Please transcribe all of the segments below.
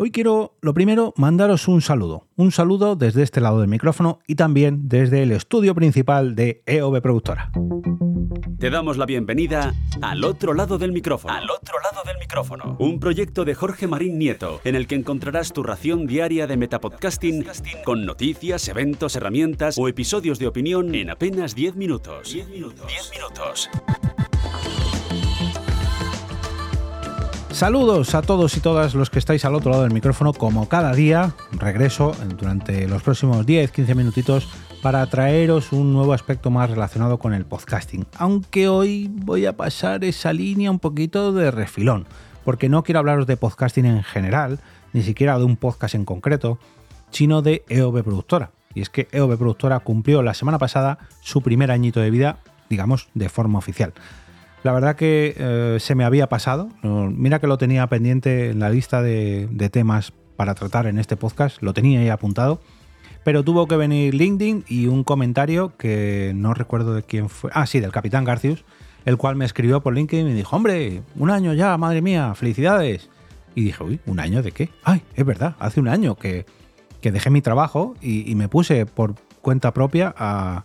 Hoy quiero, lo primero, mandaros un saludo. Un saludo desde este lado del micrófono y también desde el estudio principal de EOB Productora. Te damos la bienvenida al otro lado del micrófono. Al otro lado del micrófono. Un proyecto de Jorge Marín Nieto, en el que encontrarás tu ración diaria de metapodcasting con noticias, eventos, herramientas o episodios de opinión en apenas 10 minutos. 10 minutos. 10 minutos. Saludos a todos y todas los que estáis al otro lado del micrófono, como cada día, regreso durante los próximos 10-15 minutitos para traeros un nuevo aspecto más relacionado con el podcasting. Aunque hoy voy a pasar esa línea un poquito de refilón, porque no quiero hablaros de podcasting en general, ni siquiera de un podcast en concreto, sino de EOB Productora. Y es que EOB Productora cumplió la semana pasada su primer añito de vida, digamos, de forma oficial. La verdad que eh, se me había pasado. Mira que lo tenía pendiente en la lista de, temas para tratar en este podcast. Lo tenía ahí apuntado. Pero tuvo que venir LinkedIn y un comentario que no recuerdo de quién fue. Ah, sí, del capitán Garcius, el cual me escribió por LinkedIn y dijo, hombre, un año ya, madre mía, felicidades. Y dije, uy, ¿un año de qué? Ay, es verdad, hace un año que, dejé mi trabajo y, me puse por cuenta propia a,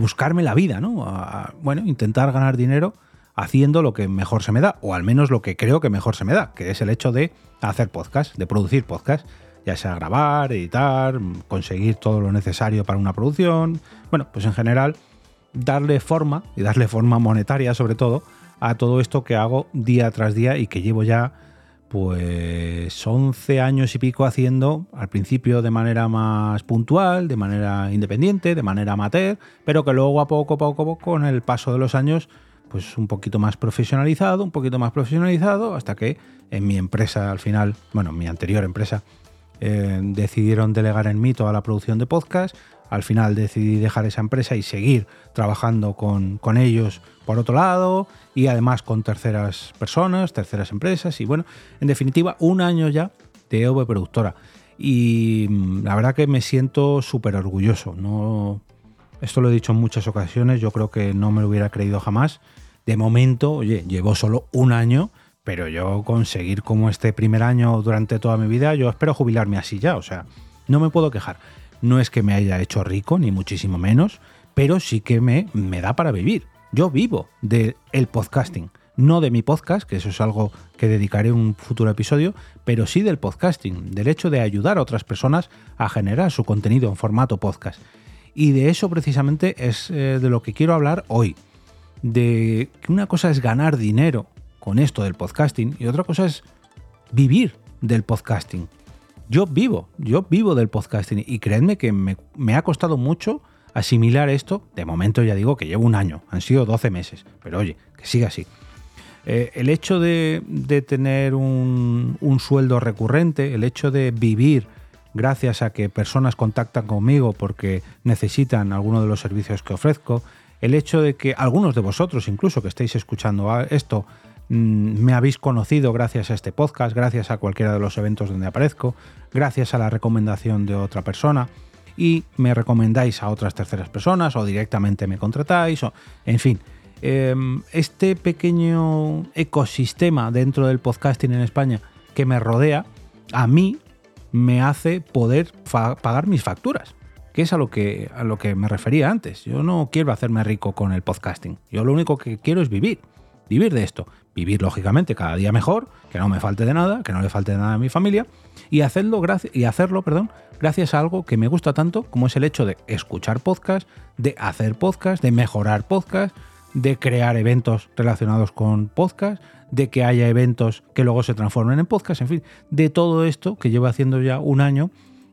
buscarme la vida, ¿no? A, bueno, intentar ganar dinero haciendo lo que mejor se me da, o al menos lo que creo que mejor se me da, que es el hecho de hacer podcast, de producir podcast, ya sea grabar, editar, conseguir todo lo necesario para una producción, bueno, pues en general darle forma, y darle forma monetaria sobre todo, a todo esto que hago día tras día y que llevo ya pues 11 años y pico haciendo, al principio de manera más puntual, de manera independiente, de manera amateur, pero que luego a poco a poco, con el paso de los años, pues un poquito más profesionalizado, un poquito más profesionalizado, hasta que en mi empresa al final, bueno, en mi anterior empresa, eh, decidieron delegar en mí toda la producción de podcast. Al final decidí dejar esa empresa y seguir trabajando con, con ellos por otro lado y además con terceras personas, terceras empresas y bueno, en definitiva, un año ya de EV Productora. Y mm, la verdad que me siento súper orgulloso. No, esto lo he dicho en muchas ocasiones, yo creo que no me lo hubiera creído jamás de momento, oye, llevo solo un año, pero yo conseguir como este primer año durante toda mi vida, yo espero jubilarme así ya, o sea, no me puedo quejar. No es que me haya hecho rico, ni muchísimo menos, pero sí que me, me da para vivir. Yo vivo del el podcasting, no de mi podcast, que eso es algo que dedicaré un futuro episodio, pero sí del podcasting, del hecho de ayudar a otras personas a generar su contenido en formato podcast. Y de eso precisamente es eh, de lo que quiero hablar hoy de que una cosa es ganar dinero con esto del podcasting y otra cosa es vivir del podcasting. Yo vivo, yo vivo del podcasting y creedme que me, ha costado mucho asimilar esto. De momento ya digo que llevo un año, han sido 12 meses, pero oye, que siga así. Eh, el hecho de, tener un, un, sueldo recurrente, el hecho de vivir gracias a que personas contactan conmigo porque necesitan alguno de los servicios que ofrezco, el hecho de que algunos de vosotros, incluso que estéis escuchando esto, mm, me habéis conocido gracias a este podcast, gracias a cualquiera de los eventos donde aparezco, gracias a la recomendación de otra persona y me recomendáis a otras terceras personas o directamente me contratáis, o, en fin. Em, este pequeño ecosistema dentro del podcasting en España que me rodea, a mí me hace poder pagar mis facturas que es a lo que, a lo que me refería antes. Yo no quiero hacerme rico con el podcasting. Yo lo único que quiero es vivir. Vivir de esto. Vivir, lógicamente, cada día mejor, que no me falte de nada, que no le falte de nada a mi familia. Y hacerlo, y hacerlo gracias a algo que me gusta tanto, como es el hecho de escuchar podcast, de hacer podcast, de mejorar podcast, de crear eventos relacionados con podcast, de que haya eventos que luego se transformen en podcast, en fin, de todo esto que llevo haciendo ya un año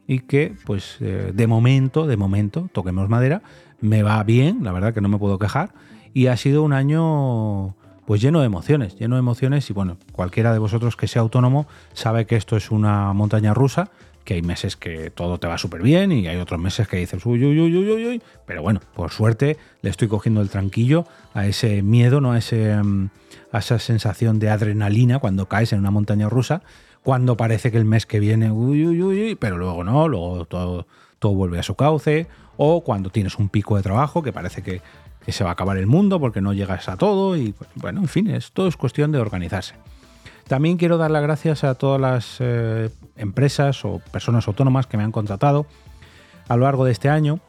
y que pues eh, de momento, de momento, toquemos madera, me va bien, la verdad que no me puedo quejar. Y ha sido un año pues lleno de emociones, lleno de emociones. Y bueno, cualquiera de vosotros que sea autónomo sabe que esto es una montaña rusa, que hay meses que todo te va súper bien y hay otros meses que dices uy, uy, uy, uy, uy, pero bueno, por suerte le estoy cogiendo el tranquillo a ese miedo, ¿no? a, ese, mm, a esa sensación de adrenalina cuando caes en una montaña rusa cuando parece que el mes que viene, uy, uy, uy, pero luego no, luego todo, todo vuelve a su cauce, o cuando tienes un pico de trabajo que parece que, se va a acabar el mundo porque no llegas a todo, y bueno, en fin, esto es cuestión de organizarse. También quiero dar las gracias a todas las eh, empresas o personas autónomas que me han contratado a lo largo de este año.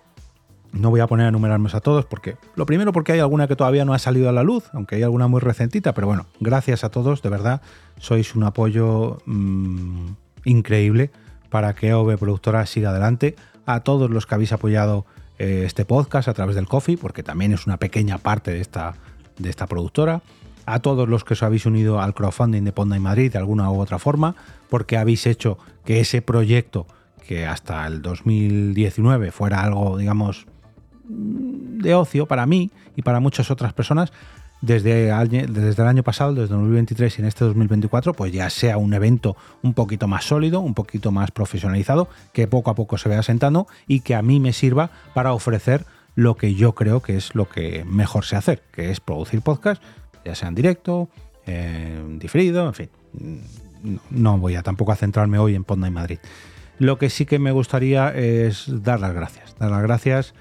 No voy a poner a enumerarme a todos porque, lo primero porque hay alguna que todavía no ha salido a la luz, aunque hay alguna muy recentita, pero bueno, gracias a todos, de verdad, sois un apoyo mmm, increíble para que OV Productora siga adelante. A todos los que habéis apoyado eh, este podcast a través del Coffee, porque también es una pequeña parte de esta, de esta productora a todos los que os habéis unido al crowdfunding de Ponda y Madrid de alguna u otra forma, porque habéis hecho que ese proyecto, que hasta el 2019 fuera algo, digamos, de ocio para mí y para muchas otras personas, desde, desde el año pasado, desde 2023 y en este 2024, pues ya sea un evento un poquito más sólido, un poquito más profesionalizado, que poco a poco se vaya sentando y que a mí me sirva para ofrecer lo que yo creo que es lo que mejor sé hacer, que es producir podcast ya sea en directo, diferido, en fin. No voy a tampoco a centrarme hoy en Ponda y Madrid. Lo que sí que me gustaría es dar las gracias. Dar las gracias,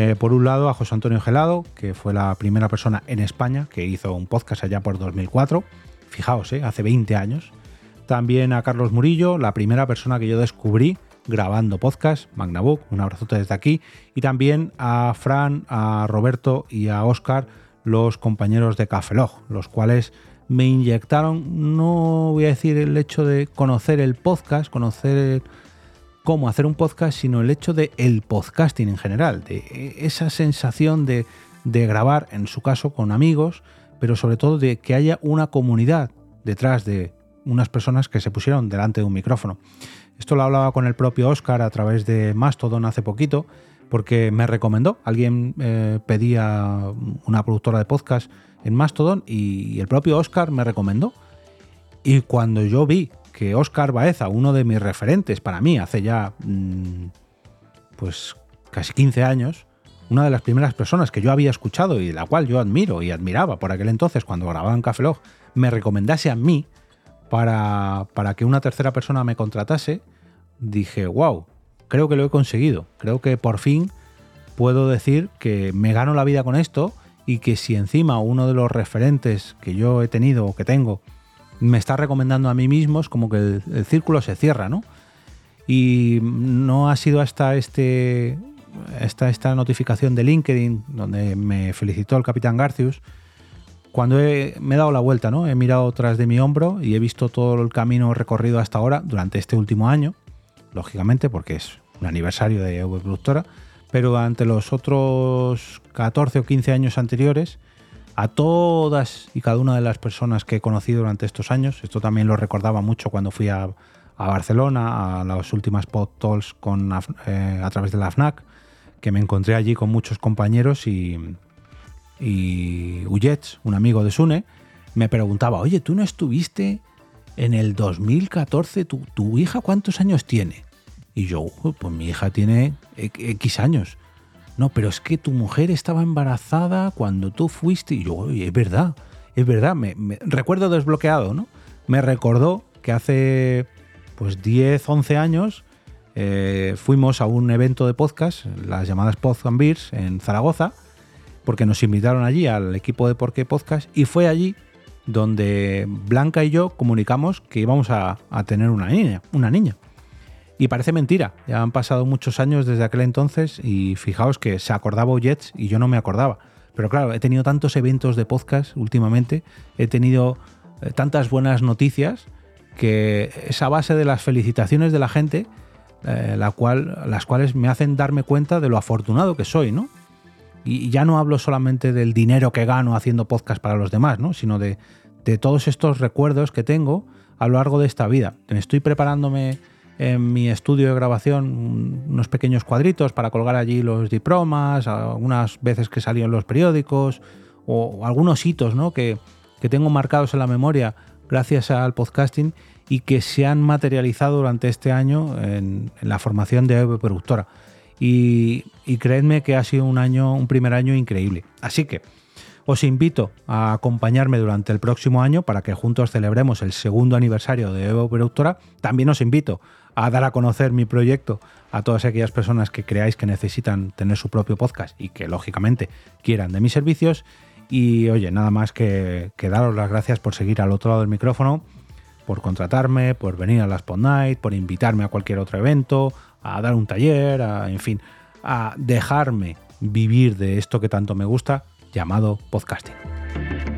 eh, por un lado, a José Antonio Gelado, que fue la primera persona en España que hizo un podcast allá por 2004. Fijaos, eh, hace 20 años. También a Carlos Murillo, la primera persona que yo descubrí grabando podcast, Magnabook, un abrazote desde aquí. Y también a Fran, a Roberto y a Oscar los compañeros de Cafelog, los cuales me inyectaron, no voy a decir el hecho de conocer el podcast, conocer cómo hacer un podcast, sino el hecho de el podcasting en general, de esa sensación de, de grabar, en su caso, con amigos, pero sobre todo de que haya una comunidad detrás de unas personas que se pusieron delante de un micrófono. Esto lo hablaba con el propio Oscar a través de Mastodon hace poquito porque me recomendó. Alguien eh, pedía una productora de podcast en Mastodon y el propio Oscar me recomendó. Y cuando yo vi que Oscar Baeza, uno de mis referentes para mí, hace ya mm, pues casi 15 años, una de las primeras personas que yo había escuchado y la cual yo admiro y admiraba por aquel entonces cuando grababa en Café Log, me recomendase a mí para, para que una tercera persona me contratase, dije, wow, creo que lo he conseguido. Creo que por fin puedo decir que me gano la vida con esto y que si encima uno de los referentes que yo he tenido o que tengo me está recomendando a mí mismo, es como que el, círculo se cierra, ¿no? Y no ha sido hasta este esta, esta notificación de LinkedIn donde me felicitó el capitán Garcius cuando me he dado la vuelta, ¿no? He mirado tras de mi hombro y he visto todo el camino recorrido hasta ahora durante este último año lógicamente, porque es un aniversario de Productora, pero ante los otros 14 o 15 años anteriores, a todas y cada una de las personas que he conocido durante estos años, esto también lo recordaba mucho cuando fui a, Barcelona, a las últimas pod con, eh, a través de la FNAC, que me encontré allí con muchos compañeros y, y Uyets, un amigo de Sune, me preguntaba, oye, ¿tú no estuviste en el 2014, ¿tu, tu hija cuántos años tiene? Y yo, pues mi hija tiene X años. No, pero es que tu mujer estaba embarazada cuando tú fuiste. Y yo, es verdad, es verdad. Me, recuerdo desbloqueado, ¿no? Me recordó que hace pues 10, 11 años eh, fuimos a un evento de podcast, las llamadas Pod Beers, en Zaragoza, porque nos invitaron allí al equipo de Porqué Podcast y fue allí donde Blanca y yo comunicamos que íbamos a, tener una niña, una niña. Y parece mentira, ya han pasado muchos años desde aquel entonces y fijaos que se acordaba Jets y yo no me acordaba. Pero claro, he tenido tantos eventos de podcast últimamente, he tenido eh, tantas buenas noticias que esa base de las felicitaciones de la gente, eh, la cual, las cuales me hacen darme cuenta de lo afortunado que soy, ¿no? Y ya no hablo solamente del dinero que gano haciendo podcast para los demás, ¿no? Sino de, de todos estos recuerdos que tengo a lo largo de esta vida. Estoy preparándome en mi estudio de grabación unos pequeños cuadritos para colgar allí los diplomas, algunas veces que salían los periódicos o algunos hitos ¿no? que, tengo marcados en la memoria gracias al podcasting y que se han materializado durante este año en, la formación de Eve Productora. Y, y creedme que ha sido un año, un primer año increíble. Así que os invito a acompañarme durante el próximo año para que juntos celebremos el segundo aniversario de Evo Productora. También os invito a dar a conocer mi proyecto a todas aquellas personas que creáis que necesitan tener su propio podcast y que lógicamente quieran de mis servicios. Y oye, nada más que, daros las gracias por seguir al otro lado del micrófono. por contratarme, por venir a la Spot Night, por invitarme a cualquier otro evento, a dar un taller, a, en fin, a dejarme vivir de esto que tanto me gusta, llamado podcasting.